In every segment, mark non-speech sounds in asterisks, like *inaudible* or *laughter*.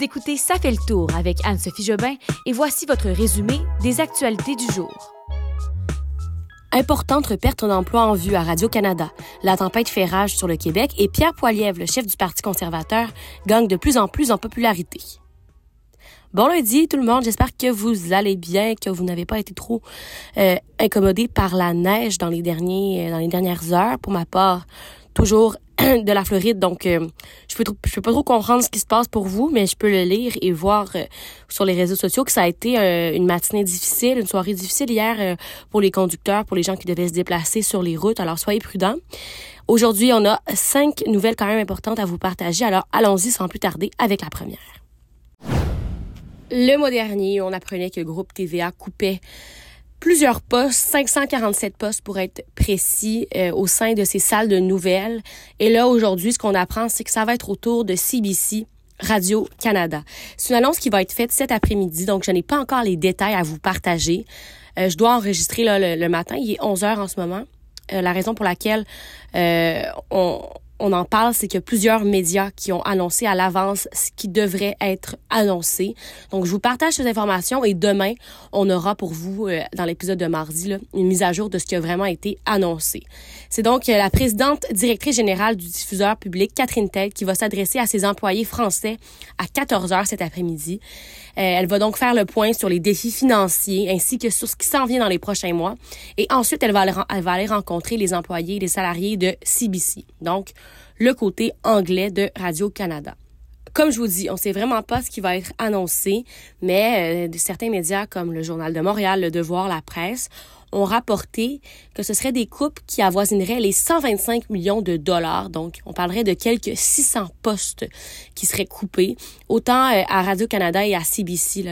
Vous écoutez Ça fait le tour avec Anne-Sophie Jobin et voici votre résumé des actualités du jour. Importante perte d'emploi en vue à Radio-Canada. La tempête fait rage sur le Québec et Pierre Poilievre, le chef du Parti conservateur, gagne de plus en plus en popularité. Bon lundi tout le monde, j'espère que vous allez bien, que vous n'avez pas été trop euh, incommodé par la neige dans les derniers euh, dans les dernières heures. Pour ma part, toujours *clears throat* de la Floride. Donc, euh, je peux je peux pas trop comprendre ce qui se passe pour vous, mais je peux le lire et voir euh, sur les réseaux sociaux que ça a été euh, une matinée difficile, une soirée difficile hier pour les conducteurs, pour les gens qui devaient se déplacer sur les routes. Alors, soyez prudents. Aujourd'hui, on a cinq nouvelles quand même importantes à vous partager. Alors, allons-y sans plus tarder avec la première. Le mois dernier, on apprenait que le groupe TVA coupait plusieurs postes, 547 postes pour être précis, euh, au sein de ces salles de nouvelles. Et là, aujourd'hui, ce qu'on apprend, c'est que ça va être autour de CBC. Radio-Canada. C'est une annonce qui va être faite cet après-midi, donc je n'ai pas encore les détails à vous partager. Euh, je dois enregistrer là, le, matin, il est 11 heures en ce moment. Euh, la raison pour laquelle on, on en parle, c'est qu'il y a plusieurs médias qui ont annoncé à l'avance ce qui devrait être annoncé. Donc, je vous partage ces informations et demain, on aura pour vous, euh, dans l'épisode de mardi, une mise à jour de ce qui a vraiment été annoncé. C'est donc euh, la présidente directrice générale du diffuseur public, Catherine Tell, qui va s'adresser à ses employés français à 14 heures cet après-midi. Euh, elle va donc faire le point sur les défis financiers ainsi que sur ce qui s'en vient dans les prochains mois. Et ensuite, elle va aller, elle va aller rencontrer les employés et les salariés de CBC. Donc, le côté anglais de Radio-Canada. Comme je vous dis, on sait vraiment pas ce qui va être annoncé, mais euh, certains médias comme le Journal de Montréal, Le Devoir, La Presse ont rapporté que ce serait des coupes qui avoisineraient les 125 millions de dollars. Donc, on parlerait de quelques 600 postes qui seraient coupés. Autant euh, à Radio-Canada et à CBC,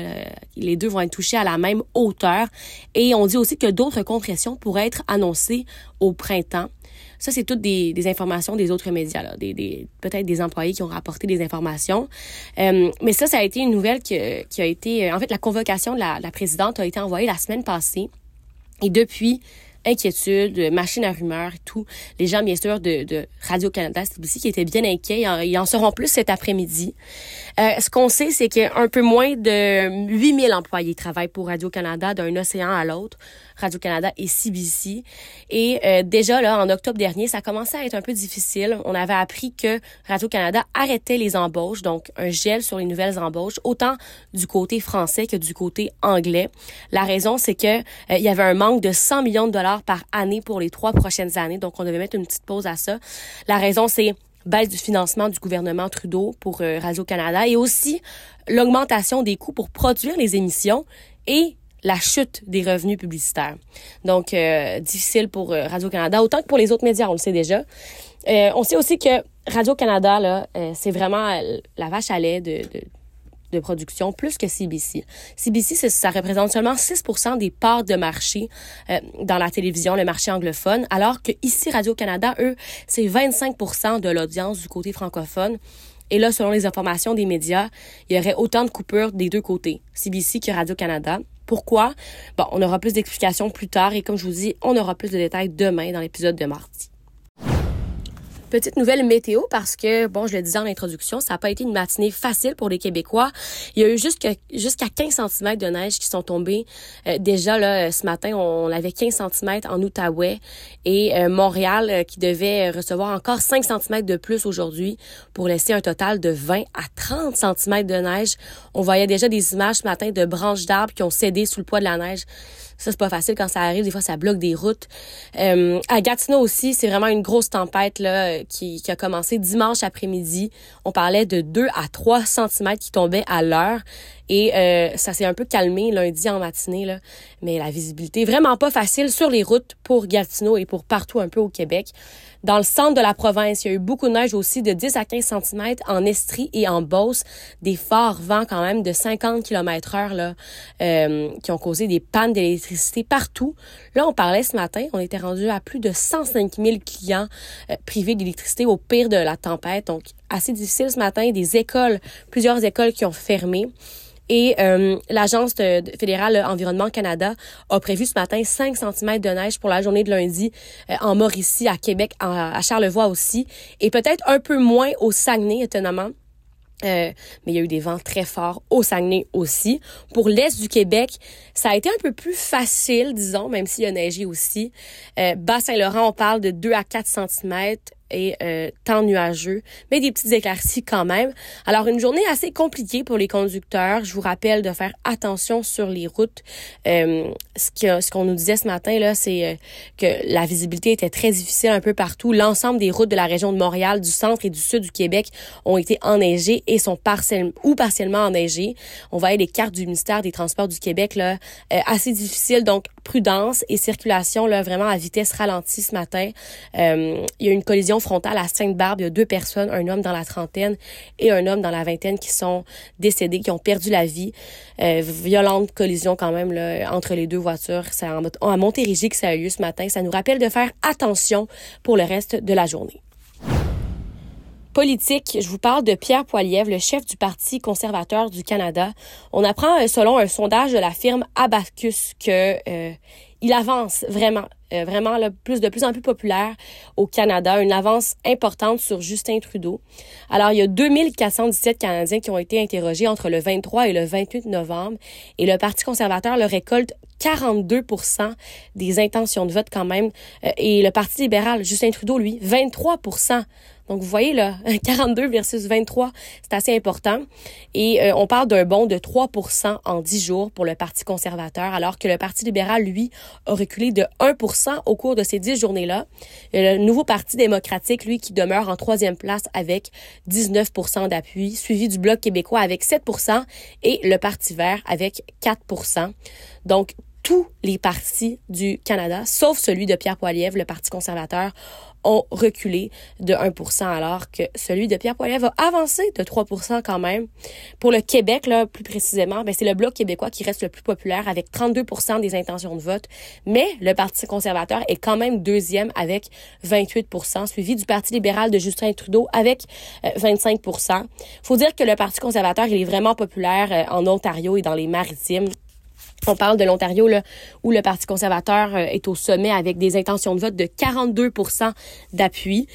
les deux vont être touchés à la même hauteur. Et on dit aussi que d'autres compressions pourraient être annoncées au printemps. Ça, c'est toutes des, informations des autres médias, là, des, peut-être des employés qui ont rapporté des informations. Euh, mais ça, ça a été une nouvelle qui, a été... En fait, la convocation de la présidente a été envoyée la semaine passée. Et depuis, inquiétude, machine à rumeurs et tout. Les gens, bien sûr, de, Radio-Canada, aussi qui étaient bien inquiets. Ils en, seront plus cet après-midi. Euh, ce qu'on sait, c'est qu'un peu moins de 8000 employés travaillent pour Radio-Canada d'un océan à l'autre. Radio-Canada et CBC. Et euh, déjà, là, en octobre dernier, ça commençait à être un peu difficile. On avait appris que Radio-Canada arrêtait les embauches, donc un gel sur les nouvelles embauches, autant du côté français que du côté anglais. La raison, c'est que euh, il y avait un manque de 100 millions de dollars par année pour les trois prochaines années, donc on devait mettre une petite pause à ça. La raison, c'est baisse du financement du gouvernement Trudeau pour euh, Radio-Canada et aussi l'augmentation des coûts pour produire les émissions et la chute des revenus publicitaires. Donc, euh, difficile pour euh, Radio-Canada, autant que pour les autres médias, on le sait déjà. On sait aussi que Radio-Canada, là, c'est vraiment la vache à lait de, de, de, production, plus que CBC. CBC, ça représente seulement 6 des parts de marché dans la télévision, le marché anglophone, alors que ici, Radio-Canada, eux, c'est 25% de l'audience du côté francophone. Et là, selon les informations des médias, il y aurait autant de coupures des deux côtés, CBC que Radio-Canada. Pourquoi? Bon, on aura plus d'explications plus tard et comme je vous dis, on aura plus de détails demain dans l'épisode de mardi. Petite nouvelle météo parce que, bon, je le disais en introduction, ça n'a pas été une matinée facile pour les Québécois. Il y a eu jusqu'à 15 cm de neige qui sont tombés. Euh, déjà, là, ce matin, on avait 15 cm en Outaouais et euh, Montréal euh, qui devait recevoir encore 5 cm de plus aujourd'hui pour laisser un total de 20 à 30 cm de neige. On voyait déjà des images ce matin de branches d'arbres qui ont cédé sous le poids de la neige. Ça, c'est pas facile quand ça arrive. Des fois, ça bloque des routes. Euh, à Gatineau aussi, c'est vraiment une grosse tempête là, qui, qui a commencé dimanche après-midi. On parlait de 2 à 3 cm qui tombaient à l'heure. Et euh, ça s'est un peu calmé lundi en matinée, là. mais la visibilité vraiment pas facile sur les routes pour Gatineau et pour partout un peu au Québec. Dans le centre de la province, il y a eu beaucoup de neige aussi de 10 à 15 cm en Estrie et en Beauce, des forts vents quand même de 50 km heure là, euh, qui ont causé des pannes d'électricité partout. Là, on parlait ce matin, on était rendu à plus de 105 000 clients euh, privés d'électricité au pire de la tempête. Donc, assez difficile ce matin. Des écoles, plusieurs écoles qui ont fermé. Et euh, l'Agence fédérale Environnement Canada a prévu ce matin 5 cm de neige pour la journée de lundi euh, en Mauricie, à Québec, à Charlevoix aussi, et peut-être un peu moins au Saguenay, étonnamment. Euh, mais il y a eu des vents très forts au Saguenay aussi. Pour l'est du Québec, ça a été un peu plus facile, disons, même s'il y a neigé aussi. Euh, Bas-Saint-Laurent, on parle de 2 à 4 cm et euh, temps nuageux, mais des petites éclaircies quand même. Alors une journée assez compliquée pour les conducteurs. Je vous rappelle de faire attention sur les routes. Euh, ce qu'on nous disait ce matin là, c'est euh, que la visibilité était très difficile un peu partout. L'ensemble des routes de la région de Montréal, du centre et du sud du Québec ont été enneigées et sont partiellement ou partiellement enneigées. On voyait les cartes du ministère des Transports du Québec là, euh, assez difficiles. Donc prudence et circulation là vraiment à vitesse ralentie ce matin. Euh, il y a une collision frontale à Sainte-Barbe. Il y a deux personnes, un homme dans la trentaine et un homme dans la vingtaine qui sont décédés, qui ont perdu la vie. Euh, violente collision quand même là, entre les deux voitures. C'est à Montérégie que ça a eu lieu ce matin. Ça nous rappelle de faire attention pour le reste de la journée politique, je vous parle de Pierre Poilievre, le chef du Parti conservateur du Canada. On apprend, euh, selon un sondage de la firme Abacus, que euh, il avance vraiment, euh, vraiment là, plus de plus en plus populaire au Canada, une avance importante sur Justin Trudeau. Alors, il y a 2417 Canadiens qui ont été interrogés entre le 23 et le 28 novembre, et le Parti conservateur le récolte 42% des intentions de vote quand même, et le Parti libéral, Justin Trudeau, lui, 23 donc, vous voyez, là, *laughs* 42 versus 23, c'est assez important. Et euh, on parle d'un bond de 3% en 10 jours pour le Parti conservateur, alors que le Parti libéral, lui, a reculé de 1% au cours de ces 10 journées-là. Le nouveau Parti démocratique, lui, qui demeure en troisième place avec 19% d'appui, suivi du Bloc québécois avec 7% et le Parti vert avec 4% Donc, tous les partis du Canada, sauf celui de Pierre Poilievre, le Parti conservateur, ont reculé de 1% alors que celui de Pierre Poilievre a avancé de 3% quand même. Pour le Québec, là, plus précisément, ben, c'est le Bloc québécois qui reste le plus populaire avec 32% des intentions de vote, mais le Parti conservateur est quand même deuxième avec 28% suivi du Parti libéral de Justin Trudeau avec 25% euh, Faut dire que le Parti conservateur, il est vraiment populaire euh, en Ontario et dans les maritimes. On parle de l'Ontario où le Parti conservateur euh, est au sommet avec des intentions de vote de 42% d'appui.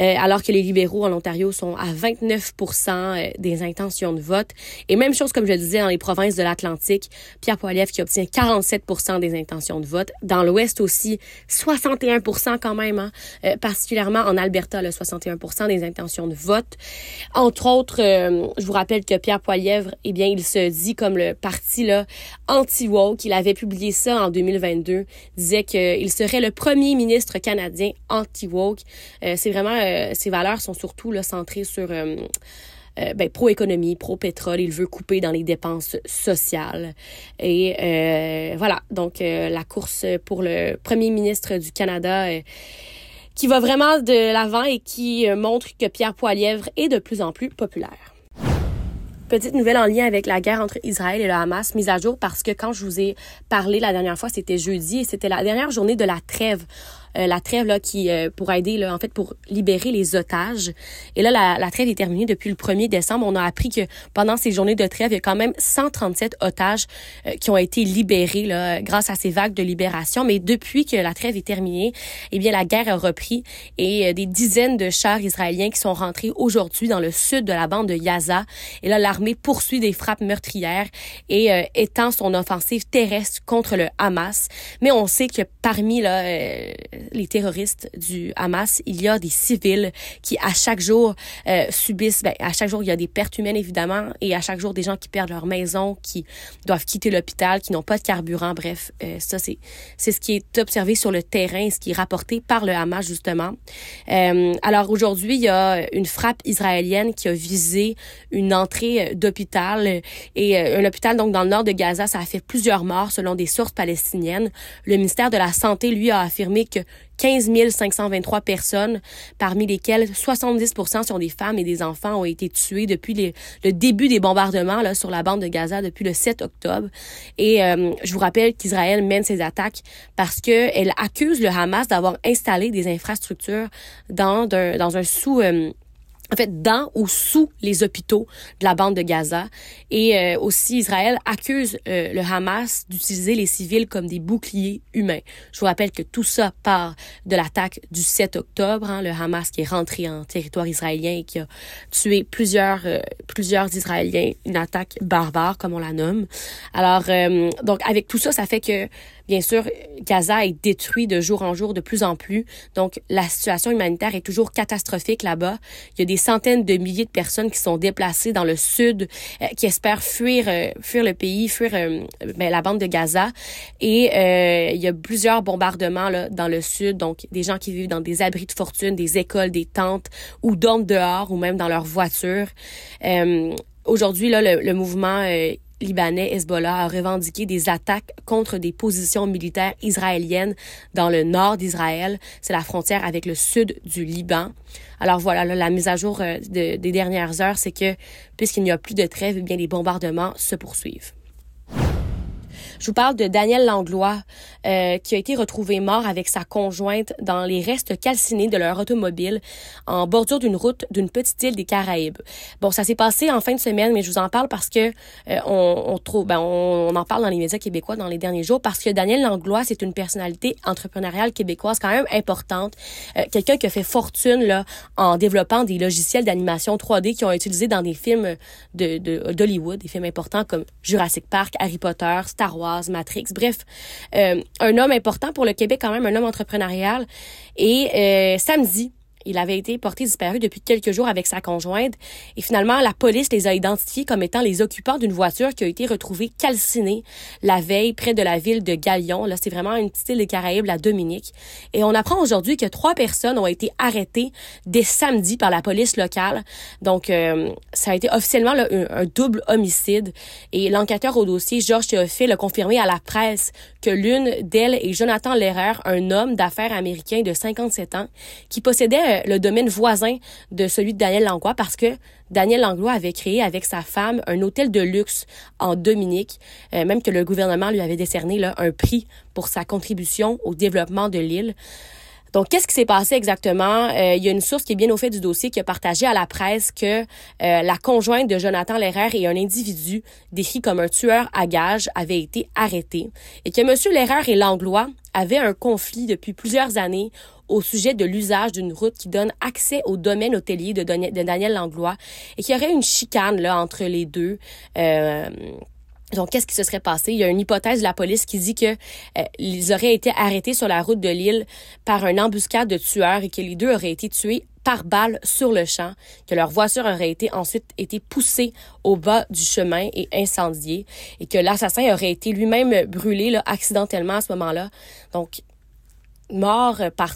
Euh, alors que les libéraux en Ontario sont à 29% euh, des intentions de vote. Et même chose, comme je le disais, dans les provinces de l'Atlantique, Pierre Poilievre qui obtient 47% des intentions de vote. Dans l'Ouest aussi, 61% quand même, hein, euh, particulièrement en Alberta, le 61% des intentions de vote. Entre autres, je vous rappelle que Pierre Poilievre, eh bien, il se dit comme le parti là anti-woke. Il avait publié ça en 2022, disait qu'il serait le premier ministre canadien anti-woke. C'est vraiment euh, ses valeurs sont surtout centrées sur euh, euh, ben, pro-économie, pro-pétrole. Il veut couper dans les dépenses sociales. Et voilà, donc la course pour le premier ministre du Canada qui va vraiment de l'avant et qui montre que Pierre Poilièvre est de plus en plus populaire. Petite nouvelle en lien avec la guerre entre Israël et le Hamas, mise à jour parce que quand je vous ai parlé la dernière fois, c'était jeudi et c'était la dernière journée de la trêve euh, la trêve là qui euh, pour aider là en fait pour libérer les otages. Et là la, la, trêve est terminée depuis le 1er décembre. On a appris que pendant ces journées de trêve, il y a quand même 137 otages euh, qui ont été libérés là grâce à ces vagues de libération, mais depuis que la trêve est terminée, eh bien la guerre a repris et des dizaines de chars israéliens qui sont rentrés aujourd'hui dans le sud de la bande de Gaza. Et là l'armée poursuit des frappes meurtrières et étend son offensive terrestre contre le Hamas. Mais on sait que parmi là les terroristes du Hamas, il y a des civils qui à chaque jour euh, subissent, ben, à chaque jour il y a des pertes humaines évidemment, et à chaque jour des gens qui perdent leur maison, qui doivent quitter l'hôpital, qui n'ont pas de carburant. Bref, euh, ça c'est c'est ce qui est observé sur le terrain, ce qui est rapporté par le Hamas justement. Euh, alors aujourd'hui il y a une frappe israélienne qui a visé une entrée d'hôpital et un hôpital donc dans le nord de Gaza, ça a fait plusieurs morts selon des sources palestiniennes. Le ministère de la santé lui a affirmé que 15 523 personnes, parmi lesquelles 70% sont des femmes et des enfants, ont été tués depuis le début des bombardements là, sur la bande de Gaza depuis le 7 octobre. Et euh, je vous rappelle qu'Israël mène ses attaques parce qu'elle accuse le Hamas d'avoir installé des infrastructures dans, un, dans un sous... Euh, en fait, dans ou sous les hôpitaux de la bande de Gaza. Et euh, aussi, Israël accuse euh, le Hamas d'utiliser les civils comme des boucliers humains. Je vous rappelle que tout ça part de l'attaque du 7 octobre, hein, le Hamas qui est rentré en territoire israélien et qui a tué plusieurs, euh, plusieurs Israéliens, une attaque barbare, comme on la nomme. Alors, euh, donc, avec tout ça, ça fait que Bien sûr, Gaza est détruit de jour en jour de plus en plus. Donc, la situation humanitaire est toujours catastrophique là-bas. Il y a des centaines de milliers de personnes qui sont déplacées dans le sud, euh, qui espèrent fuir, euh, fuir le pays, fuir euh, ben, la bande de Gaza. Et il y a plusieurs bombardements là, dans le sud. Donc, des gens qui vivent dans des abris de fortune, des écoles, des tentes, ou dorment dehors, ou même dans leur voiture. Aujourd'hui, là, le, le mouvement libanais Hezbollah a revendiqué des attaques contre des positions militaires israéliennes dans le nord d'Israël. C'est la frontière avec le sud du Liban. Alors voilà, la mise à jour euh, des dernières heures, c'est que puisqu'il n'y a plus de trêve, eh bien les bombardements se poursuivent. Je vous parle de Daniel Langlois, euh, qui a été retrouvé mort avec sa conjointe dans les restes calcinés de leur automobile en bordure d'une route d'une petite île des Caraïbes. Bon, ça s'est passé en fin de semaine, mais je vous en parle parce que euh, on, on, trouve, ben, on, en parle dans les médias québécois dans les derniers jours parce que Daniel Langlois, c'est une personnalité entrepreneuriale québécoise quand même importante, euh, quelqu'un qui a fait fortune là en développant des logiciels d'animation 3D qui ont utilisés dans des films de d'Hollywood, des films importants comme Jurassic Park, Harry Potter, Star Wars Matrix, bref, euh, un homme important pour le Québec quand même, un homme entrepreneurial. Et euh, samedi, il avait été porté disparu depuis quelques jours avec sa conjointe et finalement la police les a identifiés comme étant les occupants d'une voiture qui a été retrouvée calcinée la veille près de la ville de Galion. Là, c'est vraiment une petite île des Caraïbes, la Dominique. Et on apprend aujourd'hui que trois personnes ont été arrêtées dès samedi par la police locale. Donc, euh, ça a été officiellement un, double homicide. Et l'enquêteur au dossier, Georges Théophile, a confirmé à la presse que l'une d'elles est Jonathan Lehrer, un homme d'affaires américain de 57 ans qui possédait le domaine voisin de celui de Daniel Langlois parce que Daniel Langlois avait créé avec sa femme un hôtel de luxe en Dominique, euh, même que le gouvernement lui avait décerné là, un prix pour sa contribution au développement de l'île. Donc, qu'est-ce qui s'est passé exactement? Euh, il y a une source qui est bien au fait du dossier qui a partagé à la presse que euh, la conjointe de Jonathan Lehrer et un individu décrit comme un tueur à gages avait été arrêté et que M. Lehrer et Langlois avaient un conflit depuis plusieurs années au sujet de l'usage d'une route qui donne accès au domaine hôtelier de, Daniel Langlois et qu'il y aurait une chicane là entre les deux. Euh, donc, qu'est-ce qui se serait passé? Il y a une hypothèse de la police qui dit que euh, ils auraient été arrêtés sur la route de l'île par un embuscade de tueurs et que les deux auraient été tués par balle sur le champ, que leur voiture aurait été ensuite été poussée au bas du chemin et incendiée, et que l'assassin aurait été lui-même brûlé là, accidentellement à ce moment-là. Donc, mort par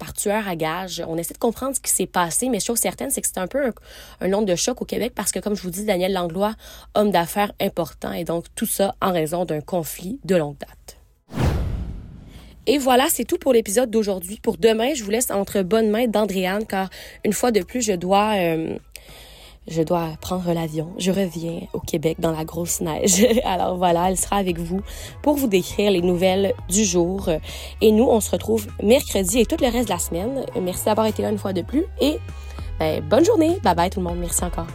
par tueur à gage. On essaie de comprendre ce qui s'est passé, mais chose certaine, c'est que c'est un peu un, un onde de choc au Québec parce que, comme je vous dis, Daniel Langlois, homme d'affaires important, et donc tout ça en raison d'un conflit de longue date. Et voilà, c'est tout pour l'épisode d'aujourd'hui. Pour demain, je vous laisse entre bonnes mains d'Andréane, car une fois de plus, je dois euh, je dois prendre l'avion. Je reviens au Québec dans la grosse neige. *laughs* Alors voilà, elle sera avec vous pour vous décrire les nouvelles du jour. Et nous, on se retrouve mercredi et tout le reste de la semaine. Merci d'avoir été là une fois de plus et ben, bonne journée. Bye bye tout le monde. Merci encore.